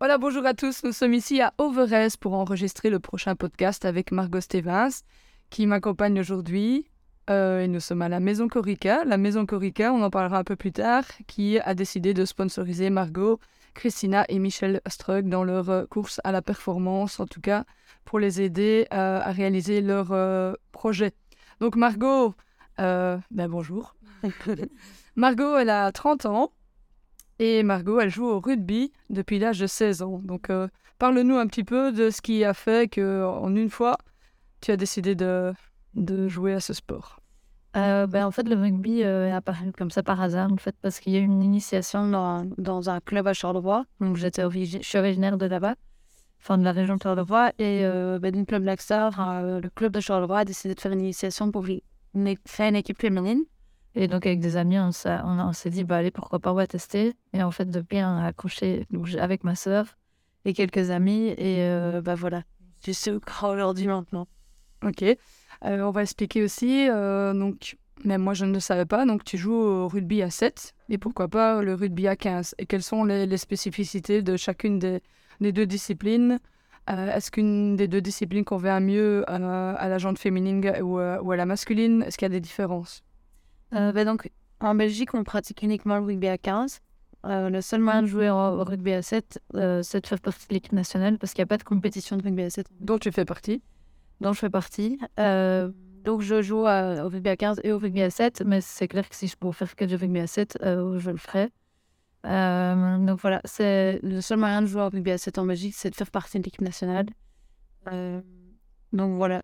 Voilà, bonjour à tous. Nous sommes ici à Overest pour enregistrer le prochain podcast avec Margot Stevens qui m'accompagne aujourd'hui. Euh, et nous sommes à la Maison Corica. La Maison Corica, on en parlera un peu plus tard, qui a décidé de sponsoriser Margot, Christina et Michel Strug dans leur euh, course à la performance, en tout cas pour les aider euh, à réaliser leur projet. Donc Margot, ben bonjour. Margot, elle a 30 ans. Et Margot, elle joue au rugby depuis l'âge de 16 ans. Donc, euh, parle-nous un petit peu de ce qui a fait que, en une fois, tu as décidé de, de jouer à ce sport. Euh, ben, en fait, le rugby euh, est apparu comme ça par hasard, en fait, parce qu'il y a eu une initiation dans, dans un club à Charleroi. Donc, je suis originaire de là-bas, enfin de la région de Charleroi. Et ben, d'une club Laxar, le club de Charleroi a décidé de faire une initiation pour faire une équipe féminine. Et donc, avec des amis, on, s'est dit, bah, allez, pourquoi pas, on va tester. Et en fait, on a accroché avec ma sœur et quelques amis. Et euh, bah voilà, je suis au aujourd'hui maintenant. Ok. Euh, on va expliquer aussi. Euh, donc, même moi, je ne le savais pas. Donc, tu joues au rugby à 7 et pourquoi pas le rugby à 15. Et quelles sont les, spécificités de chacune des, deux disciplines? Est-ce qu'une des deux disciplines convient mieux à, la jante féminine ou à la masculine? Est-ce qu'il y a des différences? Euh, bah, donc, en Belgique, on pratique uniquement le rugby à 15. Euh, le seul moyen de jouer au, rugby à 7, euh, c'est de faire partie de l'équipe nationale parce qu'il n'y a pas de compétition de rugby à 7. Dont tu fais partie Dont je fais partie. donc, je joue au rugby à 15 et au rugby à 7, mais c'est clair que si je peux faire que du rugby à 7, je le ferai. donc voilà, c'est le seul moyen de jouer au rugby à 7 en Belgique, c'est de faire partie de l'équipe nationale. donc voilà,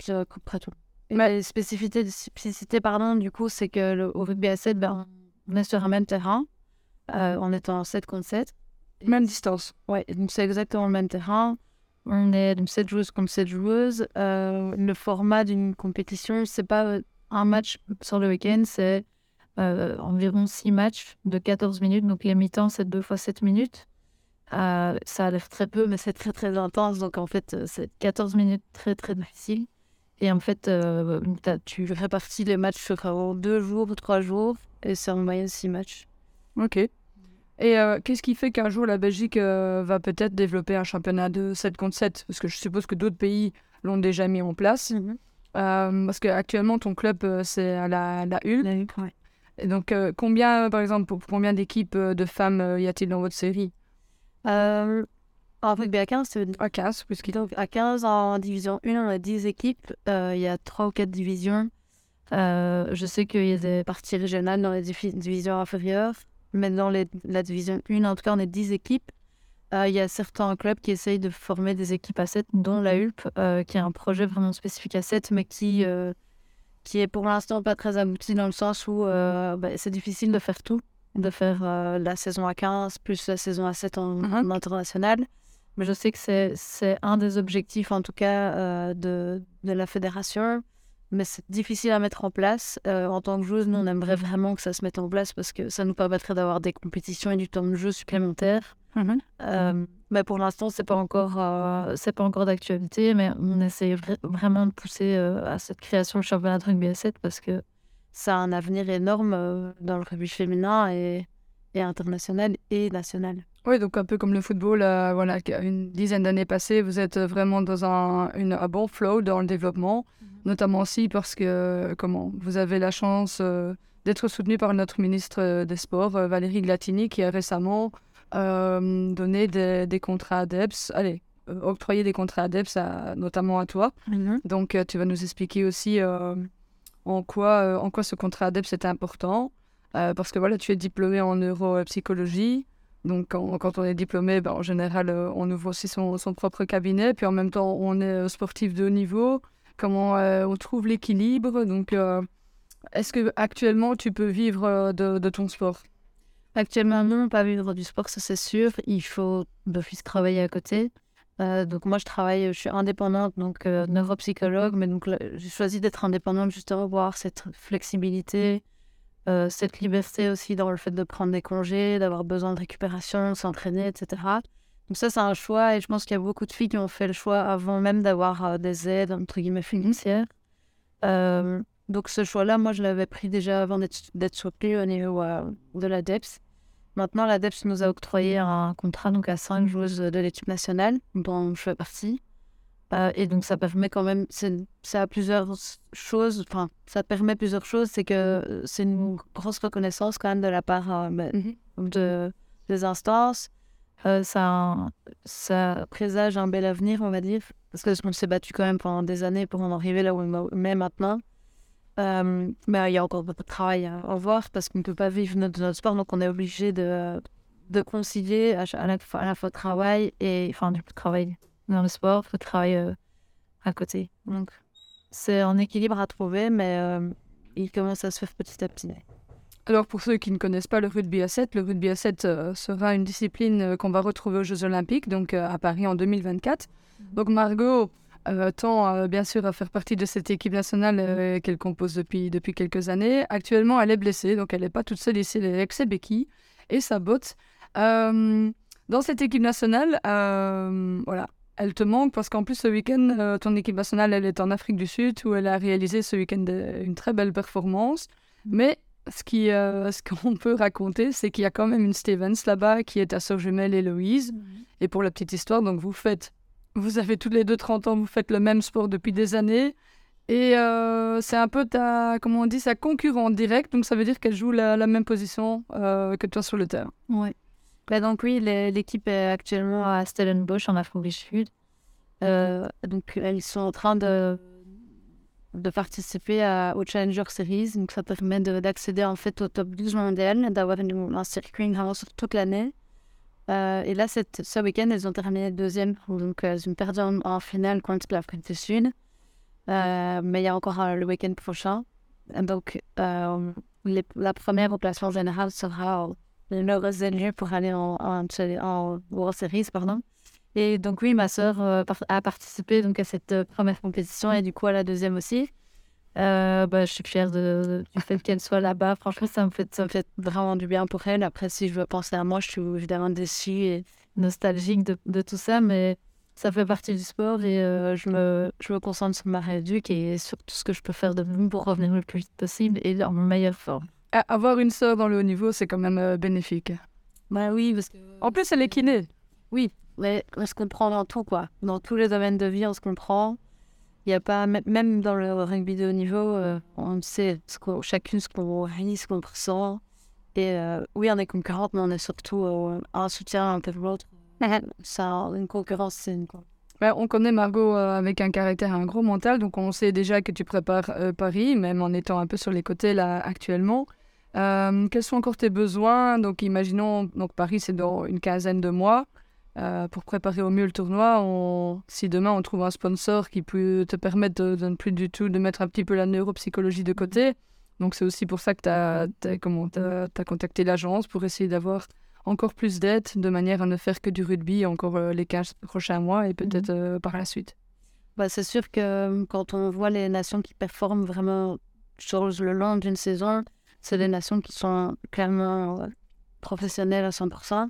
je couperai tout. Ma spécificité, spécificité pardon, du coup, c'est que le, au rugby à 7, ben, on est sur un même terrain, euh, en étant 7 contre 7. Même distance. Ouais, donc c'est exactement le même terrain. On est donc 7 joueuses contre 7 joueuses. Euh, le format d'une compétition, c'est pas euh, un match sur le week-end, c'est euh, environ 6 matchs de 14 minutes. Donc les mi-temps, c'est 2 fois 7 minutes. ça a l'air très peu, mais c'est très très intense. Donc en fait, c'est 14 minutes très très difficiles. Et en fait, euh, tu fais partie des matchs sur deux jours ou trois jours, et c'est en moyenne six matchs. Ok. Et euh, qu'est-ce qui fait qu'un jour la Belgique euh, va peut-être développer un championnat de 7 contre 7 Parce que je suppose que d'autres pays l'ont déjà mis en place. Mhm. parce qu'actuellement, ton club, c'est à la, la HUL. La HUL ouais. Et donc, combien, par exemple, pour, combien d'équipes de femmes y a-t-il dans votre série? En rugby à 15, c'est À 15, puisqu'il Donc, à 15, en division 1, on a 10 équipes. Euh, il y a 3 ou 4 divisions. Euh, je sais qu'il y a des parties régionales dans les divisions inférieures. Mais dans la division 1, en tout cas, on est 10 équipes. Euh, il y a certains clubs qui essayent de former des équipes à 7, dont la HULP, qui est un projet vraiment spécifique à 7, mais qui, qui est pour l'instant pas très abouti dans le sens où bah, c'est difficile de faire tout, de faire la saison à 15 plus la saison à 7 en, uh-huh. en international. Mais je sais que c'est un des objectifs, en tout cas, euh, de, de, la fédération. Mais c'est difficile à mettre en place. Euh, en tant que joueuse, nous, on aimerait vraiment que ça se mette en place parce que ça nous permettrait d'avoir des compétitions et du temps de jeu supplémentaire. Mhm. Euh, mais pour l'instant, c'est pas encore, c'est pas encore d'actualité. Mais on essaie vraiment de pousser à cette création du championnat de rugby à 7 parce que ça a un avenir énorme dans le rugby féminin et, et international et national. Oui, donc un peu comme le football, euh, voilà, une dizaine d'années passées, vous êtes vraiment dans un, une, bon flow dans le développement, mhm. notamment aussi parce que comment vous avez la chance euh, d'être soutenu par notre ministre euh, des Sports, Valérie Glatini, qui a récemment donné des, des, contrats ADEPS, allez, octroyé des contrats ADEPS à, notamment à toi. Mhm. Donc tu vas nous expliquer aussi en, quoi, en quoi ce contrat ADEPS est important, parce que voilà, tu es diplômé en neuropsychologie. Donc, quand, on est diplômé, ben, en général, euh, on ouvre aussi son, propre cabinet. Puis en même temps, on est euh, sportif de haut niveau. Comment euh, on trouve l'équilibre Donc, est-ce que actuellement tu peux vivre de, ton sport? Actuellement, non, pas vivre du sport, ça c'est sûr. Il faut d'office travailler à côté. donc moi, je travaille, je suis indépendante, donc neuropsychologue, mais donc j'ai choisi d'être indépendante justement pour avoir cette flexibilité euh, cette liberté aussi dans le fait de prendre des congés, d'avoir besoin de récupération, s'entraîner, etc. Donc ça, c'est un choix et je pense qu'il y a beaucoup de filles qui ont fait le choix avant même d'avoir euh, des aides, entre guillemets, financières. Euh, donc ce choix-là, moi, je l'avais pris déjà avant d'être soutenue au niveau de la DEPS. Maintenant, l'ADEPS nous a octroyé un contrat donc à cinq joueuses de l'équipe nationale, dont je fais partie. Euh, et donc, ça permet quand même, ça a plusieurs choses, enfin, ça permet plusieurs choses. C'est que c'est une grosse reconnaissance quand même de la part euh, ben, mhm. de, des instances. Euh, ça, ça présage un bel avenir, on va dire. Parce qu'on s'est battu quand même pendant des années pour en arriver là où on est maintenant. Euh, mais il y a encore beaucoup de travail à, voir parce qu'on ne peut pas vivre notre, notre, sport, donc on est obligé de, de concilier à, à, la, à la fois travail et enfin du travail dans le sport, le travail euh, à côté. Donc c'est un équilibre à trouver, mais euh, il commence à se faire petit à petit. Alors pour ceux qui ne connaissent pas le rugby à 7, le rugby à 7 sera une discipline qu'on va retrouver aux Jeux Olympiques, donc à Paris en 2024. Mhm. Donc Margot, euh, tend euh, bien sûr à faire partie de cette équipe nationale euh, qu'elle compose depuis, depuis quelques années. Actuellement, elle est blessée, donc elle n'est pas toute seule ici, elle est avec ses béquilles et sa botte. dans cette équipe nationale, voilà, elle te manque parce qu'en plus ce week-end, ton équipe nationale, elle est en Afrique du Sud où elle a réalisé ce week-end une très belle performance. Mm. Mais ce qui, ce qu'on peut raconter, c'est qu'il y a quand même une Stevens là-bas qui est à sœur jumelle Héloïse. Mm. Et pour la petite histoire, donc vous faites vous avez toutes les deux 30 ans, vous faites le même sport depuis des années. Et euh, c'est un peu ta, comment on dit, sa concurrente directe. Donc ça veut dire qu'elle joue la, même position euh, que toi sur le terrain. Oui. Bah donc oui, l'équipe est actuellement à Stellenbosch en Afrique du Sud. Euh, donc ils sont en train de, de participer à, au Challenger Series. Donc ça permet d'accéder en fait au top 12 mondial, d'avoir un circuit sur toute l'année. Euh, et là, cette, ce week-end, elles ont terminé deuxième. Donc, elles ont perdu en, finale contre l'Afrique du Sud. Euh, mais il y a encore euh, le week-end prochain. Donc, la première au classement général sera l'heureuse élue pour aller en, en, en, World Series. Pardon. Et donc, oui, ma sœur a participé donc, à cette première compétition et du coup à la deuxième aussi. Euh, bah, je suis fière du fait qu'elle soit là-bas. Franchement, ça me, fait, ça me fait vraiment du bien pour elle. Après, si je veux penser à moi, je suis évidemment déçue et nostalgique de, tout ça, mais ça fait partie du sport et euh, je, me, je me concentre sur ma rééduque et sur tout ce que je peux faire de mieux pour revenir le plus vite possible et en meilleure forme. Avoir une sœur dans le haut niveau, c'est quand même euh, bénéfique. Bah oui, parce que... En plus, elle est kiné. Oui, mais on se comprend dans tout, quoi. Dans tous les domaines de vie, on se comprend. Il y a pas, même dans le rugby de haut niveau, euh, on sait ce chacune ce qu'on vit, ce qu'on ressent. Et euh, oui, on est concurrente, mais on est surtout euh, un soutien un peu l'autre. Ça, une concurrence, c'est une quoi. on connaît Margot avec un caractère, un gros mental, donc on sait déjà que tu prépares Paris, même en étant un peu sur les côtés là actuellement. Quels sont encore tes besoins? Donc, imaginons, donc Paris, c'est dans une quinzaine de mois. Euh, pour préparer au mieux le tournoi, on... si demain on trouve un sponsor qui peut te permettre de, ne plus du tout de mettre un petit peu la neuropsychologie de côté, donc c'est aussi pour ça que tu as, as, contacté l'agence pour essayer d'avoir encore plus d'aide de manière à ne faire que du rugby encore euh, les 15 prochains mois et peut-être mhm. euh, par la suite. Bah, c'est sûr que quand on voit les nations qui performent vraiment sur le long d'une saison, c'est des nations qui sont clairement professionnelles à 100%.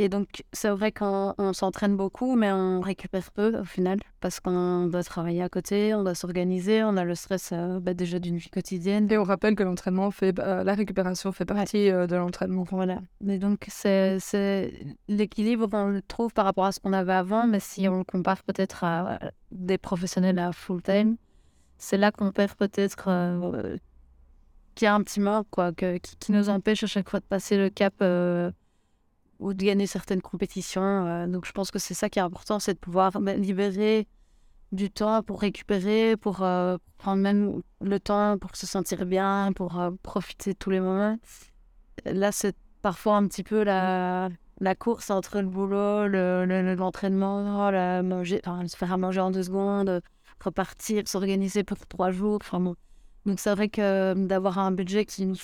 Et donc, c'est vrai qu'on s'entraîne beaucoup, mais on récupère peu au final, parce qu'on doit travailler à côté, on doit s'organiser, on a le stress euh, bah, déjà d'une vie quotidienne. Et on rappelle que l'entraînement fait, bah, la récupération fait partie euh, de l'entraînement. Voilà. Mais donc, c'est l'équilibre qu'on le trouve par rapport à ce qu'on avait avant, mais si on le compare peut-être à, des professionnels à full-time, c'est là qu'on perd peut-être euh, y a un petit manque, quoi, que, qui, nous empêche à chaque fois de passer le cap ou de gagner certaines compétitions. Euh, donc je pense que c'est ça qui est important, c'est de pouvoir libérer du temps pour récupérer, pour euh, prendre même le temps pour se sentir bien, pour euh, profiter de tous les moments. Là, c'est parfois un petit peu la, la course entre le boulot, l'entraînement, le, la manger, enfin, se faire à manger en deux secondes, repartir, s'organiser pour trois jours. Enfin, bon. Donc c'est vrai que d'avoir un budget qui, nous,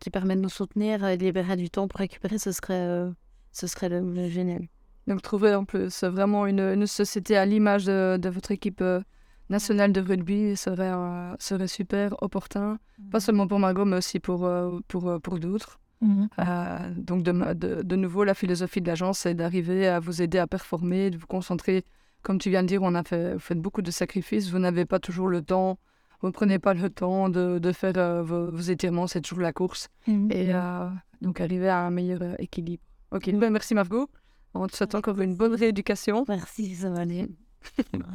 qui permet de nous soutenir et de libérer du temps pour récupérer, ce serait ce serait le, génial. Donc trouver en plus vraiment une, une société à l'image de, de, votre équipe euh, nationale de rugby serait, euh, serait super opportun, pas mhm. seulement pour Margot, mais aussi pour, euh, pour, pour d'autres. Mhm. donc de, de, de, nouveau, la philosophie de l'agence, c'est d'arriver à vous aider à performer, de vous concentrer. Comme tu viens de dire, on a fait, fait beaucoup de sacrifices, vous n'avez pas toujours le temps vous ne prenez pas le temps de, de faire euh, vos, vos étirements, c'est toujours la course. Mhm. Et euh, donc arriver à un meilleur euh, équilibre. Ok, ben, merci Margot. On te souhaite encore une bonne rééducation. Merci, ça va aller.